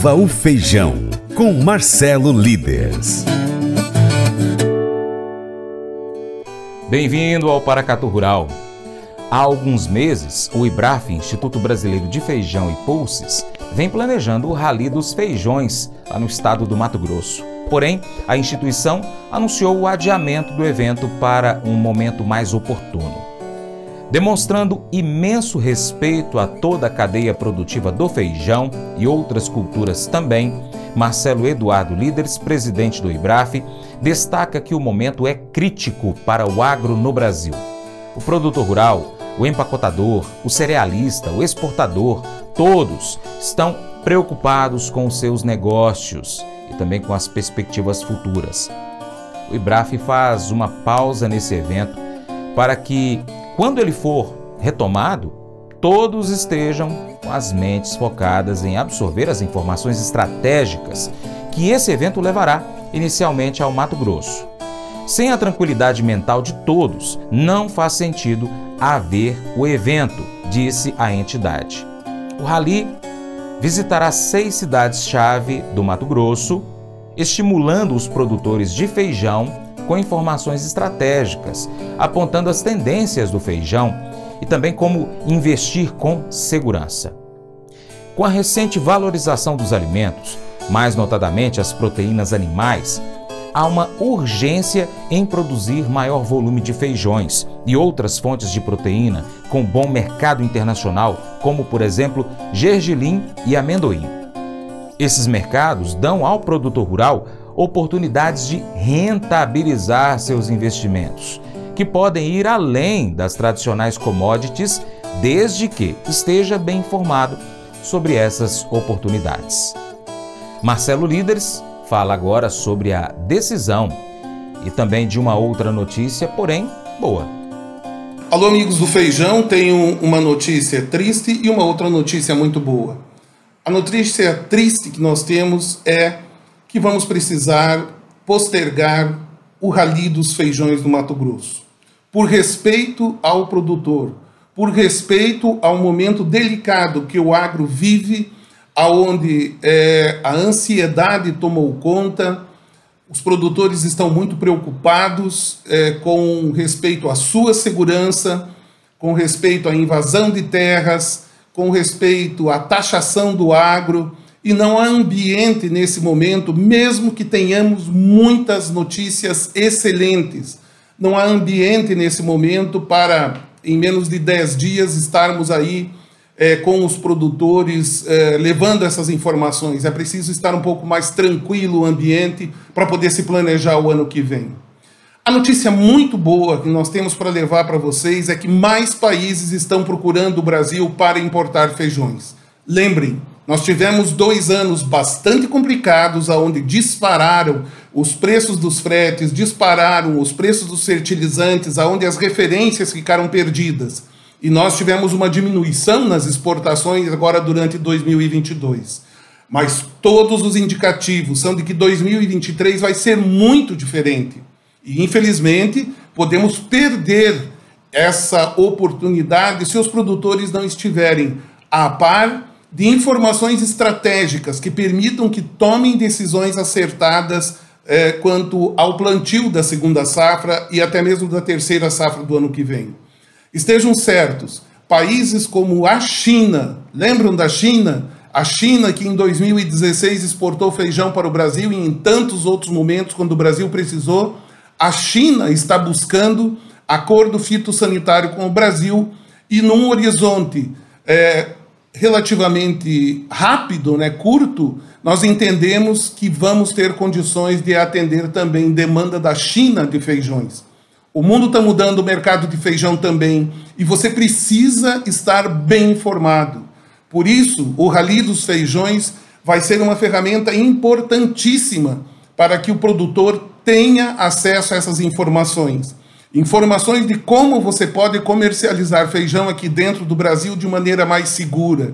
Viva o Feijão, com Marcelo Líderes. Bem-vindo ao Paracatu Rural. Há alguns meses, o IBRAF, Instituto Brasileiro de Feijão e Pulses, vem planejando o Rally dos Feijões lá no estado do Mato Grosso. Porém, a instituição anunciou o adiamento do evento para um momento mais oportuno. Demonstrando imenso respeito a toda a cadeia produtiva do feijão e outras culturas também, Marcelo Eduardo Líderes, presidente do IBRAF, destaca que o momento é crítico para o agro no Brasil. O produtor rural, o empacotador, o cerealista, o exportador, todos estão preocupados com seus negócios e também com as perspectivas futuras. O IBRAF faz uma pausa nesse evento para que, quando ele for retomado, todos estejam com as mentes focadas em absorver as informações estratégicas que esse evento levará inicialmente ao Mato Grosso. Sem a tranquilidade mental de todos, não faz sentido haver o evento, disse a entidade. O Rally visitará seis cidades-chave do Mato Grosso, estimulando os produtores de feijão com informações estratégicas, apontando as tendências do feijão e também como investir com segurança. Com a recente valorização dos alimentos, mais notadamente as proteínas animais, há uma urgência em produzir maior volume de feijões e outras fontes de proteína com bom mercado internacional, como por exemplo gergelim e amendoim. Esses mercados dão ao produtor rural oportunidades de rentabilizar seus investimentos, que podem ir além das tradicionais commodities, desde que esteja bem informado sobre essas oportunidades. Marcelo Líderes fala agora sobre a decisão e também de uma outra notícia, porém boa. Alô, amigos do Feijão, tenho uma notícia triste e uma outra notícia muito boa. A notícia triste que nós temos é que vamos precisar postergar o rali dos feijões do Mato Grosso. Por respeito ao produtor, por respeito ao momento delicado que o agro vive aonde é, a ansiedade tomou conta, os produtores estão muito preocupados é, com respeito à sua segurança, com respeito à invasão de terras, com respeito à taxação do agro, e não há ambiente nesse momento, mesmo que tenhamos muitas notícias excelentes, não há ambiente nesse momento para, em menos de 10 dias, estarmos aí é, com os produtores, é, levando essas informações. É preciso estar um pouco mais tranquilo o ambiente para poder se planejar o ano que vem. A notícia muito boa que nós temos para levar para vocês é que mais países estão procurando o Brasil para importar feijões. Lembrem, nós tivemos dois anos bastante complicados, onde dispararam os preços dos fretes, dispararam os preços dos fertilizantes, aonde as referências ficaram perdidas e nós tivemos uma diminuição nas exportações agora durante 2022. Mas todos os indicativos são de que 2023 vai ser muito diferente. E infelizmente podemos perder essa oportunidade se os produtores não estiverem a par de informações estratégicas que permitam que tomem decisões acertadas eh, quanto ao plantio da segunda safra e até mesmo da terceira safra do ano que vem. Estejam certos, países como a China, lembram da China? A China que em 2016 exportou feijão para o Brasil e em tantos outros momentos quando o Brasil precisou, a China está buscando acordo fitossanitário com o Brasil e num horizonte é, relativamente rápido, né, curto, nós entendemos que vamos ter condições de atender também demanda da China de feijões. O mundo está mudando, o mercado de feijão também, e você precisa estar bem informado. Por isso, o Rally dos Feijões vai ser uma ferramenta importantíssima para que o produtor tenha acesso a essas informações. Informações de como você pode comercializar feijão aqui dentro do Brasil de maneira mais segura.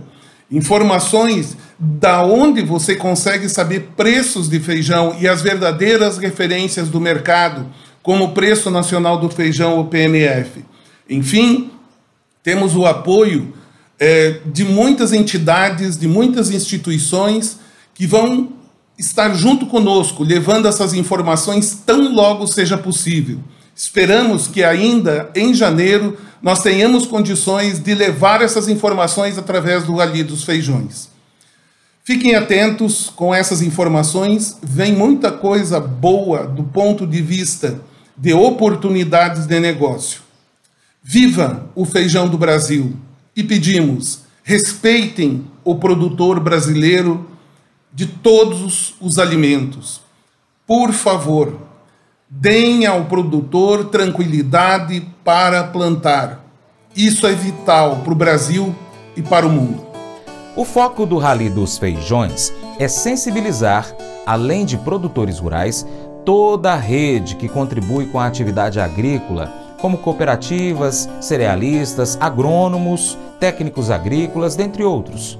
Informações da onde você consegue saber preços de feijão e as verdadeiras referências do mercado como o Preço Nacional do Feijão, o PNF. Enfim, temos o apoio é, de muitas entidades, de muitas instituições que vão estar junto conosco, levando essas informações tão logo seja possível. Esperamos que ainda em janeiro nós tenhamos condições de levar essas informações através do Rally dos Feijões. Fiquem atentos com essas informações, vem muita coisa boa do ponto de vista de oportunidades de negócio. Viva o feijão do Brasil e pedimos, respeitem o produtor brasileiro de todos os alimentos. Por favor, deem ao produtor tranquilidade para plantar. Isso é vital para o Brasil e para o mundo. O foco do Rally dos Feijões é sensibilizar, além de produtores rurais, toda a rede que contribui com a atividade agrícola, como cooperativas, cerealistas, agrônomos, técnicos agrícolas, dentre outros.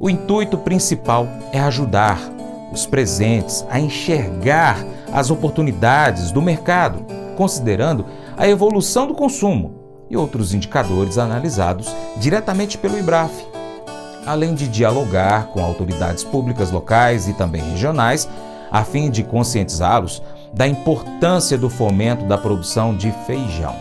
O intuito principal é ajudar os presentes a enxergar as oportunidades do mercado, considerando a evolução do consumo e outros indicadores analisados diretamente pelo IBRAF, além de dialogar com autoridades públicas locais e também regionais a fim de conscientizá-los da importância do fomento da produção de feijão.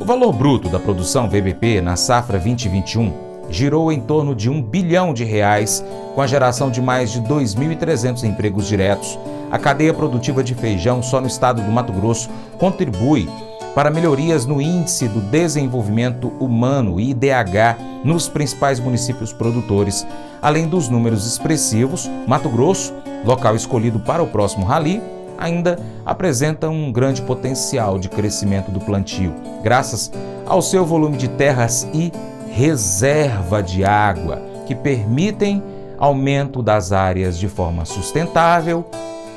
O valor bruto da produção VBP na safra 2021 girou em torno de um bilhão de reais, com a geração de mais de 2.300 empregos diretos. A cadeia produtiva de feijão só no estado do Mato Grosso contribui para melhorias no Índice do Desenvolvimento Humano, IDH, nos principais municípios produtores. Além dos números expressivos, Mato Grosso local escolhido para o próximo rally, ainda apresenta um grande potencial de crescimento do plantio, graças ao seu volume de terras e reserva de água, que permitem aumento das áreas de forma sustentável,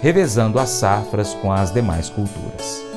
revezando as safras com as demais culturas.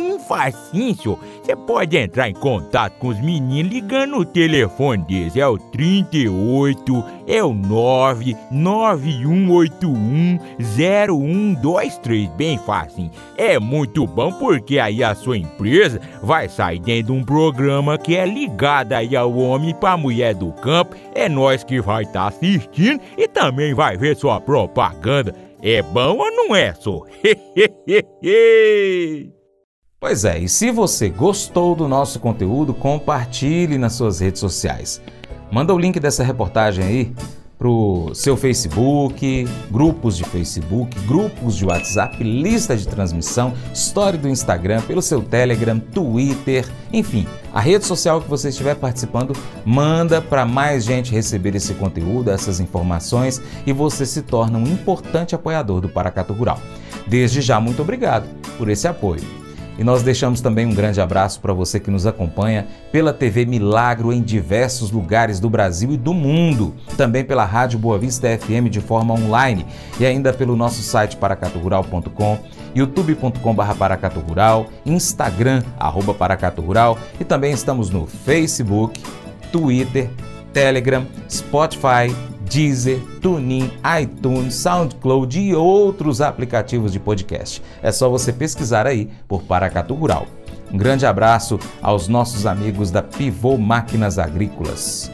facinho, facinho. Você pode entrar em contato com os meninos ligando o telefone deles. É o 38, é o 991810123. Bem fácil. É muito bom porque aí a sua empresa vai sair dentro de um programa que é ligado aí ao homem para mulher do campo. É nós que vai estar tá assistindo e também vai ver sua propaganda. É bom ou não é, só? Pois é, e se você gostou do nosso conteúdo, compartilhe nas suas redes sociais. Manda o link dessa reportagem aí pro seu Facebook, grupos de Facebook, grupos de WhatsApp, lista de transmissão, história do Instagram, pelo seu Telegram, Twitter, enfim, a rede social que você estiver participando, manda para mais gente receber esse conteúdo, essas informações e você se torna um importante apoiador do Paracato Rural. Desde já, muito obrigado por esse apoio. E nós deixamos também um grande abraço para você que nos acompanha pela TV Milagro em diversos lugares do Brasil e do mundo, também pela Rádio Boa Vista FM de forma online. E ainda pelo nosso site paracaturural.com, youtube.com.br paracaturural, Instagram, arroba paracaturural. E também estamos no Facebook, Twitter, Telegram, Spotify, Deezer, TuneIn, iTunes, SoundCloud e outros aplicativos de podcast. É só você pesquisar aí por Paracatu Rural. Um grande abraço aos nossos amigos da Pivô Máquinas Agrícolas.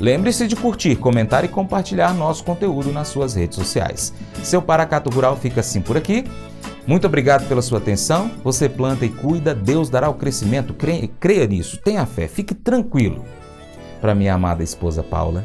Lembre-se de curtir, comentar e compartilhar nosso conteúdo nas suas redes sociais. Seu Paracato Rural fica assim por aqui. Muito obrigado pela sua atenção. Você planta e cuida, Deus dará o crescimento. Creia, creia nisso, tenha fé, fique tranquilo. Para minha amada esposa Paula,